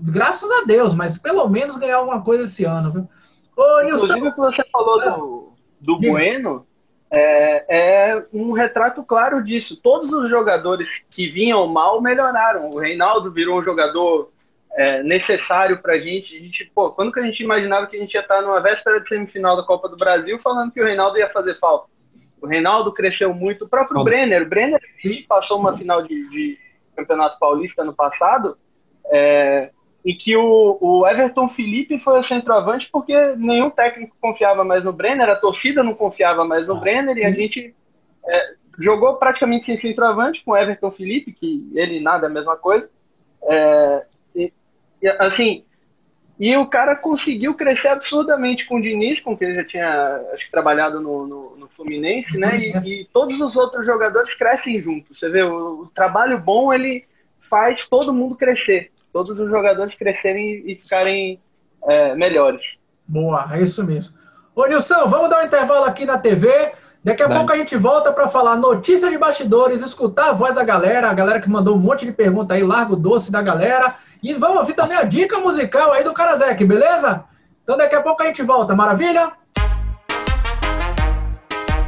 graças a Deus, mas pelo menos ganhar alguma coisa esse ano, viu? Ô, Nilson. Inclusive, o que você falou do, do Bueno é, é, um retrato claro disso. Todos os jogadores que vinham mal melhoraram. O Reinaldo virou um jogador é, necessário para a gente. A gente pô, quando que a gente imaginava que a gente ia estar numa véspera de semifinal da Copa do Brasil falando que o Reinaldo ia fazer falta? O Reinaldo cresceu muito. O próprio Como? Brenner. O Brenner passou uma final de, de, Campeonato Paulista no passado, é, em que o, o, Everton Felipe foi o centroavante porque nenhum técnico confiava mais no Brenner, a torcida não confiava mais no ah, Brenner e a gente é, jogou praticamente sem centroavante com o Everton Felipe, que ele nada é a mesma coisa. É, e, e, assim, e o cara conseguiu crescer absurdamente com o Diniz, com quem ele já tinha acho que, trabalhado no, no, no Fluminense, né? E, e, todos os outros jogadores crescem juntos. Você vê, o, o, trabalho bom ele faz todo mundo crescer. Todos os jogadores crescerem e ficarem é, melhores. Boa, é isso mesmo. Ô Nilson, vamos dar um intervalo aqui na TV. Daqui a Vai. pouco a gente volta para falar notícia de bastidores, escutar a voz da galera, a galera que mandou um monte de pergunta aí, largo doce da galera. E vamos ouvir também a dica musical aí do Karazek, beleza? Então daqui a pouco a gente volta, maravilha?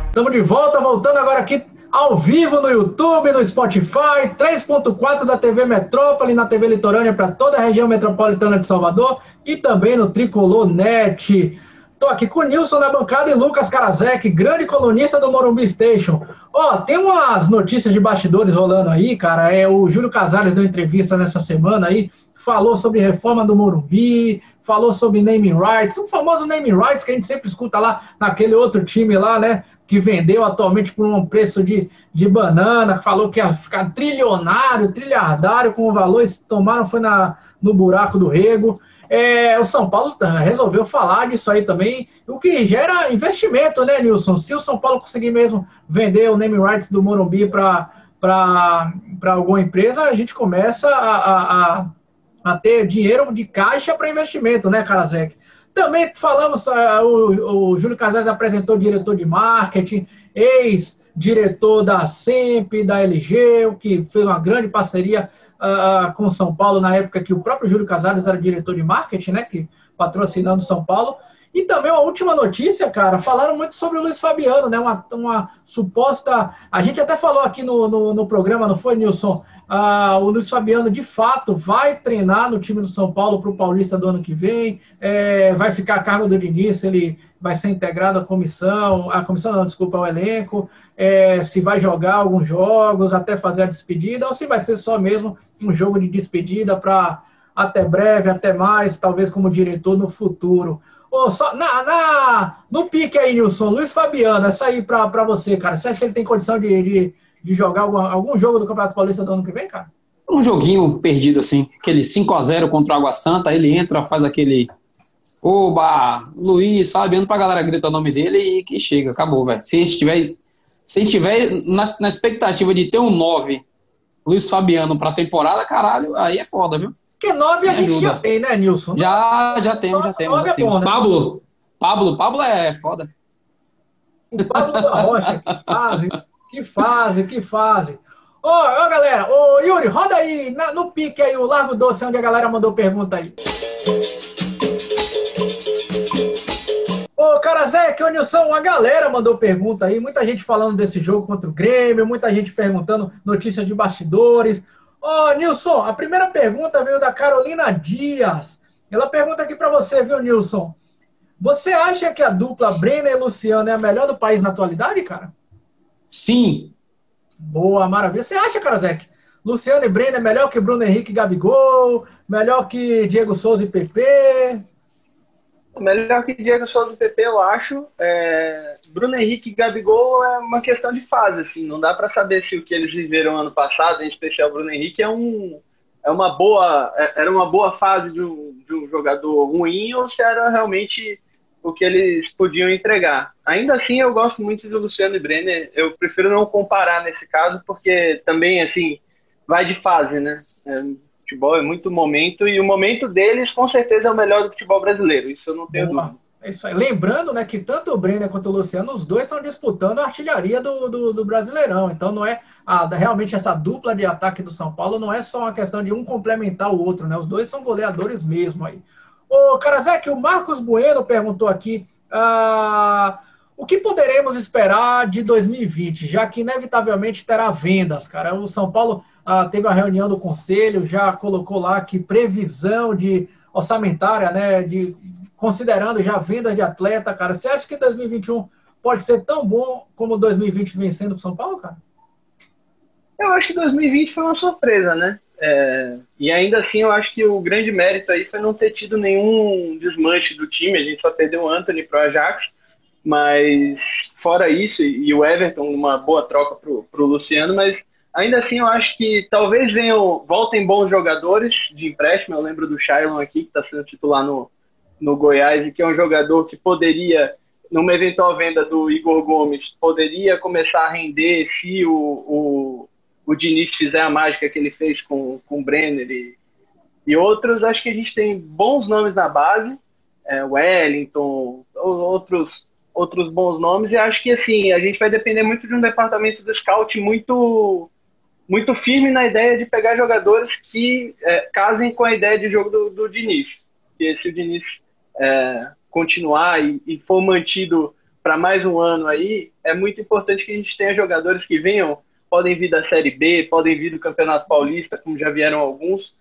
Estamos de volta, voltando agora aqui ao vivo no YouTube, no Spotify, 3.4 da TV Metrópole, na TV Litorânea para toda a região metropolitana de Salvador e também no Tricolor Net. Estou aqui com o Nilson na bancada e Lucas Karazek, grande colunista do Morumbi Station. Ó, tem umas notícias de bastidores rolando aí, cara. É o Júlio Casares deu entrevista nessa semana aí, falou sobre reforma do Morumbi, falou sobre naming rights, o famoso naming rights que a gente sempre escuta lá naquele outro time lá, né? Que vendeu atualmente por um preço de, de banana, falou que ia ficar trilionário, trilhardário com o valor, e tomaram foi na, no buraco do rego. É, o São Paulo resolveu falar disso aí também, o que gera investimento, né, Nilson? Se o São Paulo conseguir mesmo vender o name rights do Morumbi para alguma empresa, a gente começa a, a ter dinheiro de caixa para investimento, né, Karazek? Também falamos, uh, o, o Júlio Casares apresentou diretor de marketing, ex-diretor da SEMP, da LG, o que fez uma grande parceria uh, com São Paulo na época que o próprio Júlio Casares era diretor de marketing, né, que patrocinando São Paulo. E também uma última notícia, cara, falaram muito sobre o Luiz Fabiano, né? Uma, uma suposta. A gente até falou aqui no, no, no programa, não foi, Nilson? Ah, o Luiz Fabiano, de fato, vai treinar no time do São Paulo para o Paulista do ano que vem. É, vai ficar a cargo do Diniz, ele vai ser integrado à comissão, a comissão não, desculpa, ao elenco, é, se vai jogar alguns jogos até fazer a despedida, ou se vai ser só mesmo um jogo de despedida para até breve, até mais, talvez como diretor no futuro. Só, na, na, no pique aí, Nilson, Luiz Fabiano, essa aí para você, cara. Você acha que ele tem condição de, de, de jogar algum, algum jogo do Campeonato Paulista do ano que vem, cara? Um joguinho perdido, assim, aquele 5 a 0 contra o Água Santa, ele entra, faz aquele Oba, Luiz, Fabiano pra galera gritar o nome dele e que chega, acabou, velho. Se estiver, se estiver na, na expectativa de ter um 9, Luiz Fabiano pra temporada, caralho, aí é foda, viu? Porque 9 a gente ajuda. já tem, né, Nilson? Já, já temos, já temos. Já é temos. Bom, né? Pablo, Pablo, Pablo é foda. O Pablo da Rocha, que fase, que fase, que fase. Ô, ô galera, ô Yuri, roda aí na, no pique aí o Largo Doce, onde a galera mandou pergunta aí. Ô, Karazek, ô Nilson, a galera mandou pergunta aí, muita gente falando desse jogo contra o Grêmio, muita gente perguntando notícia de bastidores. Ô, Nilson, a primeira pergunta veio da Carolina Dias. Ela pergunta aqui para você, viu, Nilson? Você acha que a dupla Brenner e Luciano é a melhor do país na atualidade, cara? Sim. Boa, maravilha. Você acha, Karazek? Luciano e Brenner é melhor que Bruno Henrique e Gabigol? Melhor que Diego Souza e PP? Melhor que Diego Souza do PP, eu acho. É... Bruno Henrique e Gabigol é uma questão de fase, assim. Não dá para saber se o que eles viveram ano passado, em especial Bruno Henrique, é um é uma boa é, era uma boa fase de um, de um jogador ruim ou se era realmente o que eles podiam entregar. Ainda assim, eu gosto muito do Luciano e Brenner. Eu prefiro não comparar nesse caso, porque também assim vai de fase, né? É, futebol é muito momento e o momento deles com certeza é o melhor do futebol brasileiro. Isso eu não tenho Boa. dúvida. É isso aí. Lembrando né, que tanto o Brenner quanto o Luciano, os dois estão disputando a artilharia do, do, do, Brasileirão. Então não é a, realmente essa dupla de ataque do São Paulo não é só uma questão de um complementar o outro, né? Os dois são goleadores mesmo aí. Ô, Karazek, o Marcos Bueno perguntou aqui. Ah, o que poderemos esperar de 2020, já que inevitavelmente terá vendas, cara? O São Paulo ah, teve a reunião do conselho, já colocou lá que previsão de orçamentária, né, de considerando já vendas de atleta, cara. Você acha que 2021 pode ser tão bom como 2020 vem sendo para São Paulo, cara? Eu acho que 2020 foi uma surpresa, né? É, e ainda assim, eu acho que o grande mérito aí foi não ter tido nenhum desmanche do time. A gente só perdeu o Anthony para o Ajax mas fora isso, e o Everton, uma boa troca para o Luciano, mas ainda assim eu acho que talvez venham, voltem bons jogadores de empréstimo. Eu lembro do Shailon aqui, que está sendo titular no, no Goiás, e que é um jogador que poderia, numa eventual venda do Igor Gomes, poderia começar a render se o, o, o Diniz fizer a mágica que ele fez com, com o Brenner e, E outros, acho que a gente tem bons nomes na base, é, Wellington, outros, outros bons nomes, e acho que assim, a gente vai depender muito de um departamento do scout muito muito firme na ideia de pegar jogadores que é, casem com a ideia de jogo do, do Diniz. E se o Diniz é, continuar e, e for mantido para mais um ano aí, é muito importante que a gente tenha jogadores que venham, podem vir da Série B, podem vir do Campeonato Paulista, como já vieram alguns,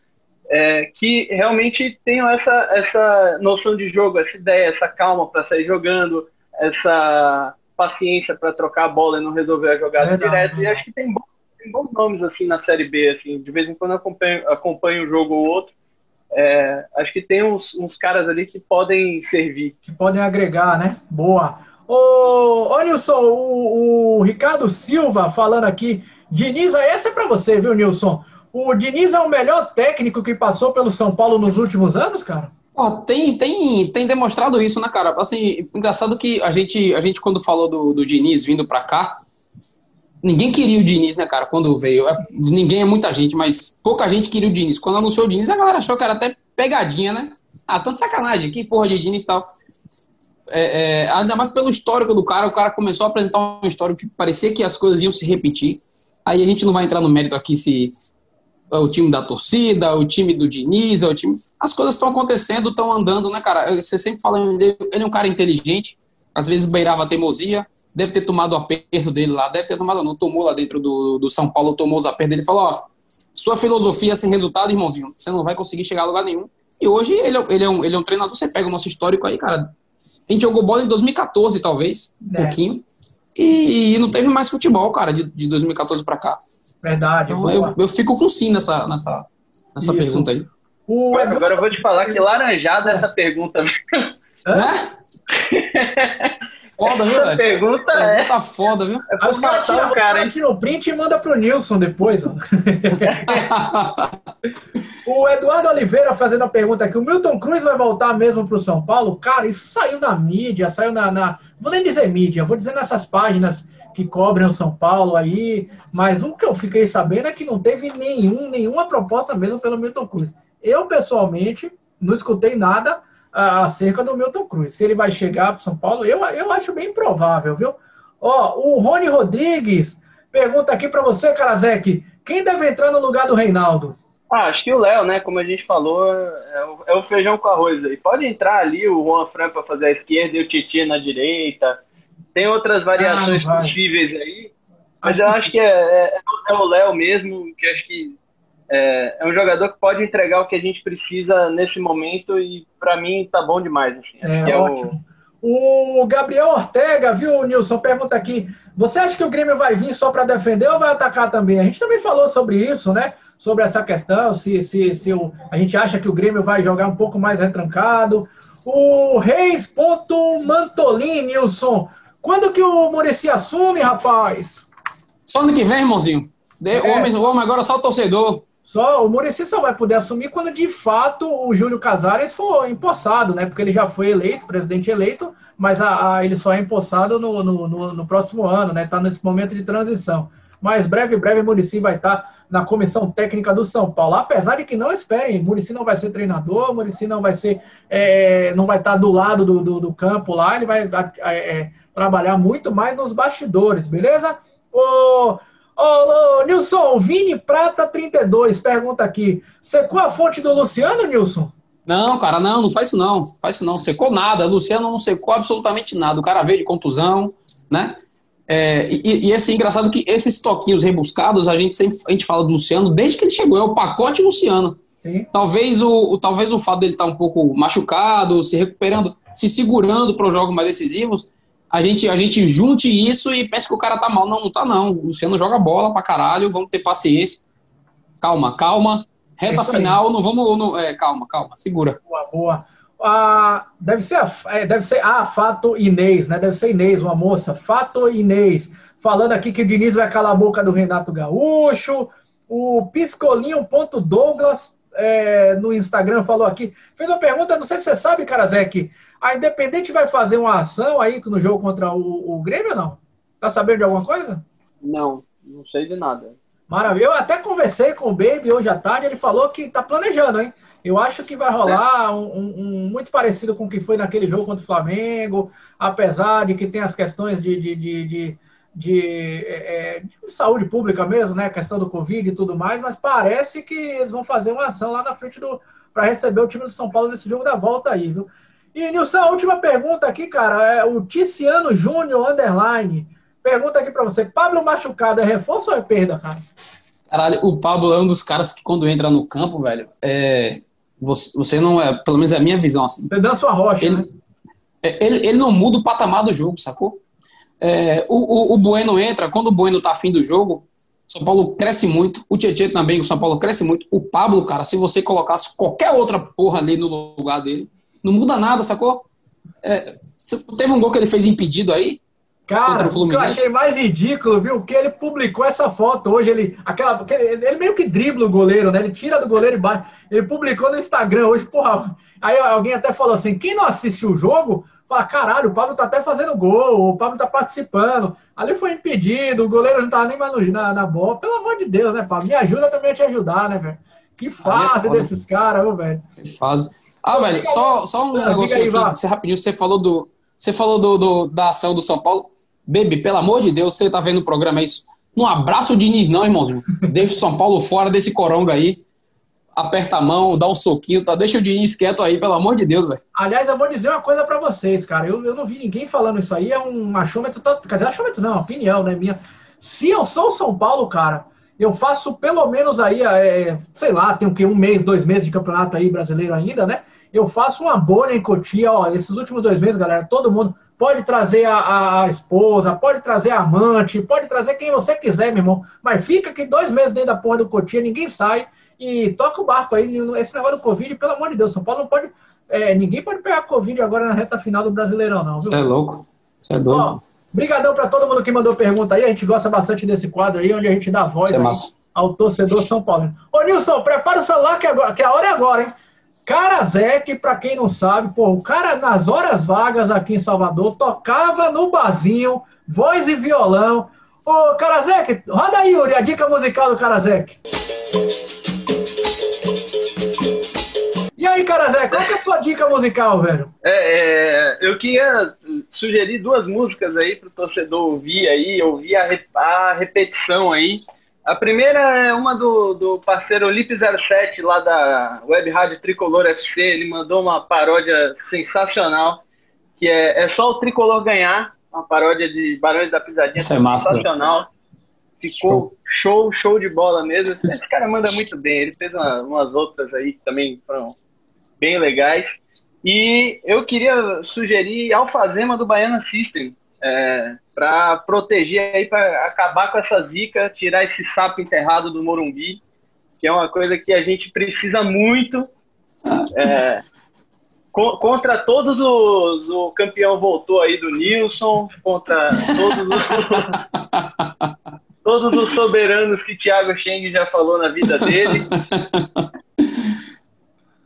é, que realmente tenham essa, essa noção de jogo, essa ideia, essa calma para sair jogando, essa paciência para trocar a bola e não resolver a jogada direto. E acho que tem bons, tem bons, nomes assim na Série B, assim, de vez em quando eu acompanho, acompanho um jogo ou outro. É, acho que tem uns, uns, caras ali que podem servir. Que podem agregar, né? Boa. Ô, ô Nilson, o, o Ricardo Silva falando aqui. Diniz, essa é para você, viu, Nilson? O Diniz é o melhor técnico que passou pelo São Paulo nos últimos anos, cara? Oh, tem, tem, tem demonstrado isso, né, cara? Assim, engraçado que a gente, a gente quando falou do, do Diniz vindo pra cá, ninguém queria o Diniz, né, cara, quando veio. É, ninguém é muita gente, mas pouca gente queria o Diniz. Quando anunciou o Diniz, a galera achou que era até pegadinha, né? Ah, tanto sacanagem, que porra de Diniz e tal. É, é, ainda mais pelo histórico do cara, o cara começou a apresentar um histórico que parecia que as coisas iam se repetir. Aí a gente não vai entrar no mérito aqui se o time da torcida, o time do Diniz, é o time. As coisas estão acontecendo, estão andando, né, cara? Você sempre fala dele, ele é um cara inteligente, às vezes beirava a teimosia, deve ter tomado o aperto dele lá, deve ter tomado, não tomou lá dentro do, do São Paulo, tomou os apertos dele e falou: ó, sua filosofia sem resultado, irmãozinho, você não vai conseguir chegar a lugar nenhum. E hoje ele, é, ele, é, um, ele é um treinador, você pega o nosso histórico aí, cara. A gente jogou bola em 2014, talvez, um é. pouquinho. E, e, não teve mais futebol, cara, de, de 2014 para cá. Verdade. Então, eu, eu, fico com sim nessa, nessa, nessa pergunta aí. O Agora eu vou te falar que laranjada essa pergunta. É? foda, viu, velho? Pergunta é. Pergunta foda, viu? É os caras tiram o cara, tira o print e manda pro Nilson depois. o Eduardo Oliveira fazendo a pergunta aqui: o Milton Cruz vai voltar mesmo pro São Paulo? Cara, isso saiu na mídia, saiu na. na... Vou nem dizer mídia, vou dizer nessas páginas que cobrem o São Paulo aí, mas o que eu fiquei sabendo é que não teve nenhum, nenhuma proposta mesmo pelo Milton Cruz. Eu, pessoalmente, não escutei nada uh, acerca do Milton Cruz. Se ele vai chegar para São Paulo, eu, eu acho bem provável, viu? Ó, o Rony Rodrigues pergunta aqui para você, Karazek, quem deve entrar no lugar do Reinaldo? Ah, acho que o Léo, né? Como a gente falou, é o, é o feijão com arroz aí. Pode entrar ali o Juan Fran para fazer a esquerda e o Titi na direita tem outras variações ah, possíveis aí, mas eu acho que é, é, é o Léo mesmo, que acho que é, é, um jogador que pode entregar o que a gente precisa nesse momento e para mim tá bom demais. Assim. É, é ótimo. O... o... Gabriel Ortega, viu, Nilson, pergunta aqui: você acha que o Grêmio vai vir só para defender ou vai atacar também? A gente também falou sobre isso, né? Sobre essa questão, se, se, se o, a gente acha que o Grêmio vai jogar um pouco mais retrancado. O Reis.mantolin, Nilson, quando que o Murici assume, rapaz? Só ano que vem, irmãozinho. É. O, homem, o homem agora é só o torcedor. Só, o Murici só vai poder assumir quando de fato o Júlio Casares for empossado, né? Porque ele já foi eleito, presidente eleito, mas a, a ele só é empossado no, no, no, no, próximo ano, né? Está nesse momento de transição. Mas breve, breve, Murici vai estar tá na comissão técnica do São Paulo. Apesar de que não esperem, Murici não vai ser treinador, Murici não vai ser, é, não vai estar tá do lado do, do, do, campo lá, ele vai é trabalhar muito mais nos bastidores, beleza? Ô, ô, ô Nilson, Vini Prata 32 pergunta aqui: secou a fonte do Luciano, Nilson? Não, cara, não, não faz isso não. Faz isso não. Secou nada. Luciano não secou absolutamente nada. O cara veio de contusão, né? É, e, e assim, engraçado que esses toquinhos rebuscados, a gente sempre a gente fala do Luciano desde que ele chegou, é o pacote Luciano. Sim. Talvez o, talvez o fato dele estar tá um pouco machucado, se recuperando, se segurando para os jogos mais decisivos, a gente, a gente junte isso e pense que o cara tá mal. Não, não tá não. O Luciano joga bola pra caralho, vamos ter paciência. Calma, calma. Reta final, não vamos. Não, é, calma, calma, segura. Boa, boa. Ah, deve ser, é, deve ser, ah, Fato Inês, né? Deve ser Inês, uma moça. Fato Inês, falando aqui que o Diniz vai calar a boca do Renato Gaúcho. O Piscolinho.douglas é, no Instagram falou aqui, fez uma pergunta, não sei se você sabe, Karazek, a Independente vai fazer uma ação aí no jogo contra o, o Grêmio ou não? Tá sabendo de alguma coisa? Não, não sei de nada. Maravilha. Eu até conversei com o Baby hoje à tarde, ele falou que tá planejando, hein? Eu acho que vai rolar um, um, um, muito parecido com o que foi naquele jogo contra o Flamengo, apesar de que tem as questões de, de, de, de, de, é, é de saúde pública mesmo, né? A questão do Covid e tudo mais, mas parece que eles vão fazer uma ação lá na frente do. para receber o time do São Paulo nesse jogo da volta aí, viu? E, Nilson, a última pergunta aqui, cara, é o Ticiano Júnior Underline. Pergunta aqui para você: Pablo machucado é reforço ou é perda, cara? Caralho, o Pablo é um dos caras que quando entra no campo, velho, é, você, não é, pelo menos é a minha visão assim. Você dança uma rocha, ele, né? É, ele, ele não muda o patamar do jogo, sacou? É, o, o, o, Bueno entra, quando o Bueno tá afim do jogo, o São Paulo cresce muito, o Tietchan também, o São Paulo cresce muito. O Pablo, cara, se você colocasse qualquer outra porra ali no lugar dele, não muda nada, sacou? É, teve um gol que ele fez impedido aí, Cara, o que eu achei mais ridículo, viu? Que ele publicou essa foto hoje, ele, aquela, ele, meio que dribla o goleiro, né? Ele tira do goleiro e bate. Ele publicou no Instagram hoje, porra. Aí alguém até falou assim: quem não assistiu o jogo, fala, caralho, o Pablo tá até fazendo gol, o Pablo tá participando. Ali foi impedido, o goleiro não tava nem mais na, na bola. Pelo amor de Deus, né, Pablo? Me ajuda também a te ajudar, né, velho? Que é fase é desses caras, velho. Que fase. Ah, velho, só, só um negócio aí, aqui, você rapidinho, você falou do. Você falou do, do, da ação do São Paulo. Baby, pelo amor de Deus, você tá vendo o programa é isso. Não abraça o Diniz, não, irmãozinho. Deixa o São Paulo fora desse coronga aí. Aperta a mão, dá um soquinho, tá? Deixa o Diniz quieto aí, pelo amor de Deus, velho. Aliás, eu vou dizer uma coisa para vocês, cara. Eu, eu não vi ninguém falando isso aí. É um achômetro. Quer dizer, achômetro não, opinião, né? Minha. Se eu sou o São Paulo, cara, eu faço pelo menos aí, é, sei lá, tem o quê? Um mês, dois meses de campeonato aí brasileiro ainda, né? Eu faço uma bolha em Cotia, ó. Esses últimos dois meses, galera, todo mundo pode trazer a, a, esposa, pode trazer a amante, pode trazer quem você quiser, meu irmão. Mas fica aqui dois meses dentro da porra do Cotia, ninguém sai e toca o barco aí. Esse negócio do Covid, pelo amor de Deus, São Paulo não pode. É, ninguém pode pegar Covid agora na reta final do Brasileirão, não. Você é louco? Você é doido. Obrigadão para todo mundo que mandou pergunta aí. A gente gosta bastante desse quadro aí, onde a gente dá voz é ao torcedor São Paulo. Ô, Nilson, prepara o celular que, agora, que a hora é agora, hein? Karazek, para quem não sabe, pô, o cara nas horas vagas aqui em Salvador tocava no barzinho, voz e violão. Ô, Karazek, roda aí, Yuri, a dica musical do Karazek. E aí, Karazek, qual que é a sua dica musical, velho? É, é, eu queria sugerir duas músicas aí para o torcedor ouvir aí, ouvir a, a repetição aí. A primeira é uma do, do parceiro Lip07, lá da Web Rádio Tricolor FC. Ele mandou uma paródia sensacional, que é, é só o Tricolor ganhar, uma paródia de Barões da Pisadinha. Isso é massa. Sensacional. Ficou show. show, show de bola mesmo. Esse cara manda muito bem. Ele fez uma, umas outras aí que também foram bem legais. E eu queria sugerir Alfazema do Baiana System é, para proteger aí, para acabar com essa zica, tirar esse sapo enterrado do Morumbi, que é uma coisa que a gente precisa muito. É, co contra todos os. O campeão voltou aí do Nilson, contra todos os. todos os soberanos que Thiago Cheng já falou na vida dele.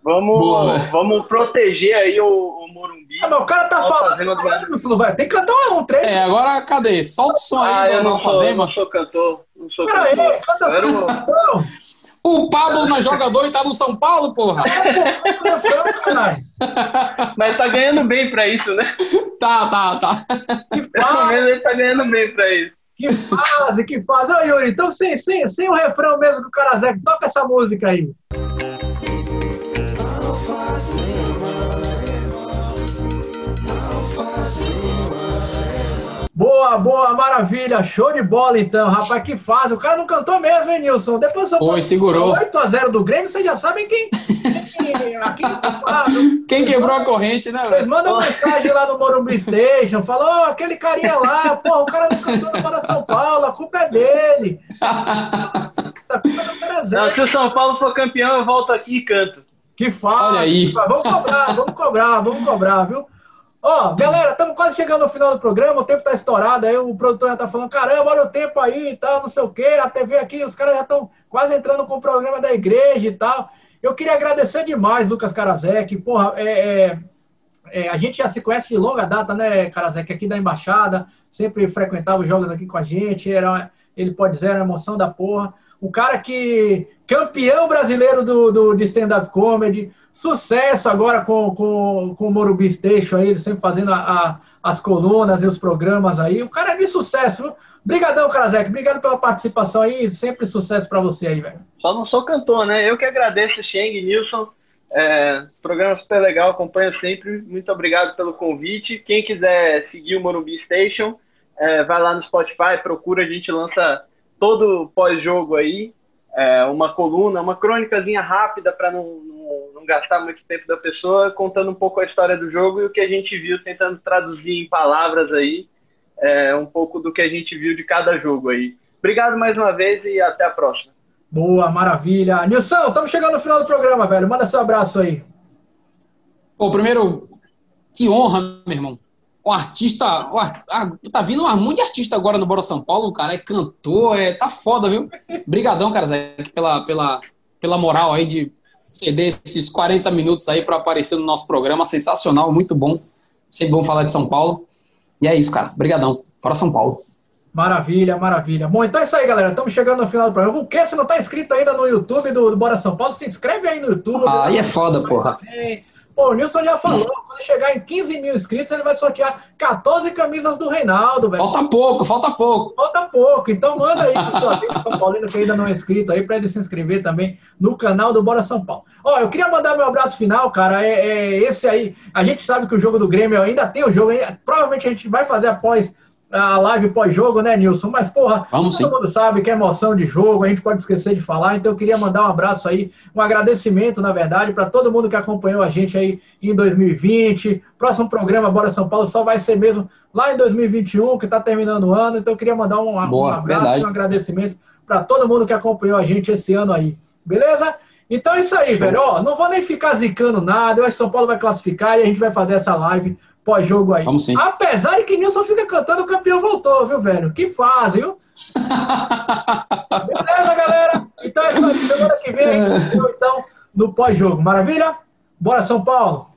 Vamos, vamos proteger aí o, o Morumbi. Ah, mas o cara tá falando. Vai. Tem que cantar um trecho. É, agora cadê? Solta o som ah, aí. Eu não, sou, não sou cantor. Não sou Pera cantor. Aí, canta assim, O Pablo não é jogador e tá no São Paulo, porra. Mas tá ganhando bem pra isso, né? Tá, tá, tá. Que Pelo menos ele tá ganhando bem pra isso. Que fase, que fase. Ô, Yuri, então sem, sem, sem o refrão mesmo do Karazek, toca essa música aí. Boa, boa, maravilha, show de bola então, rapaz, que fase. O cara não cantou mesmo, hein, Nilson? Depois segurou. 8x0 do Grêmio, vocês já sabem quem. quem, quebrou a corrente, né? Eles mandam mensagem lá no Morumbi Station, falam, ó, oh, aquele carinha lá, pô, o cara não cantou no Para São Paulo, a culpa é dele. a culpa é do não, se o São Paulo for campeão, eu volto aqui e canto. Que aí. Vamos cobrar, vamos cobrar, vamos cobrar, viu? Ó, galera, estamos quase chegando no final do programa, o tempo tá estourado, aí o produtor já tá falando, caramba, olha o tempo aí e tal, não sei o quê, a TV aqui, os caras já estão quase entrando com o programa da igreja e tal. Eu queria agradecer demais, Lucas Karazek, porra, é, é, é, a gente já se conhece de longa data, né, Karazek, aqui da Embaixada, sempre frequentava os jogos aqui com a gente, era, ele pode dizer, a emoção da porra. O cara que. campeão brasileiro do, do, de stand-up comedy, sucesso agora com, com, com o Morumbi Station aí, sempre fazendo a, a, as colunas e os programas aí. O cara é de sucesso, viu? Obrigadão, Karazek. Obrigado pela participação aí. Sempre sucesso para você aí, velho. Só não sou cantor, né? Eu que agradeço, Cheng, Nilson. É, programa super legal, acompanho sempre. Muito obrigado pelo convite. Quem quiser seguir o Morumbi Station, é, vai lá no Spotify, procura, a gente lança todo pós-jogo aí, é, uma coluna, uma crônicazinha rápida para não, não, gastar muito tempo da pessoa, contando um pouco a história do jogo e o que a gente viu, tentando traduzir em palavras aí é, um pouco do que a gente viu de cada jogo aí. Obrigado mais uma vez e até a próxima. Boa, maravilha. Nilson, estamos chegando no final do programa, velho. Manda seu abraço aí. Pô, primeiro, que honra, meu irmão. O artista. O art... ah, tá vindo um monte de artista agora no Bora São Paulo, cara. É cantor, é... tá foda, viu? Brigadão, cara, Zé, pela, pela, pela moral aí de ceder esses 40 minutos aí para aparecer no nosso programa. Sensacional, muito bom. Sempre bom falar de São Paulo. E é isso, cara. Brigadão. Bora São Paulo. Maravilha, maravilha. Bom, então é isso aí, galera. Estamos chegando no final do programa. O que? Se não está inscrito ainda no YouTube do, do, Bora São Paulo, se inscreve aí no YouTube. Ah, aí é foda, porra. Pô, o Nilson já falou, quando chegar em 15 mil inscritos, ele vai sortear 14 camisas do Reinaldo, velho. Falta pouco, falta pouco. Falta pouco. Então manda aí pro seu amigo São Paulino que ainda não é inscrito aí, para ele se inscrever também no canal do Bora São Paulo. Ó, eu queria mandar meu abraço final, cara. É, é esse aí. A gente sabe que o jogo do Grêmio ainda tem o jogo, provavelmente a gente vai fazer após a live pós-jogo, né, Nilson? Mas, porra, Vamos, todo sim. mundo sabe que é emoção de jogo, a gente pode esquecer de falar, então eu queria mandar um abraço aí, um agradecimento, na verdade, para todo mundo que acompanhou a gente aí em 2020. Próximo programa, Bora São Paulo, só vai ser mesmo lá em 2021, que está terminando o ano, então eu queria mandar um, Boa, um abraço verdade. e um agradecimento para todo mundo que acompanhou a gente esse ano aí, beleza? Então é isso aí, Show. velho. Ó, não vou nem ficar zicando nada, eu acho que São Paulo vai classificar e a gente vai fazer essa live pós-jogo aí. Vamos sim. Apesar de que Nilson fica cantando, o campeão voltou, viu, velho? Que fase, viu? Beleza, galera? Então é isso aí. Semana que vem, então, no pós-jogo. Maravilha? Bora, São Paulo!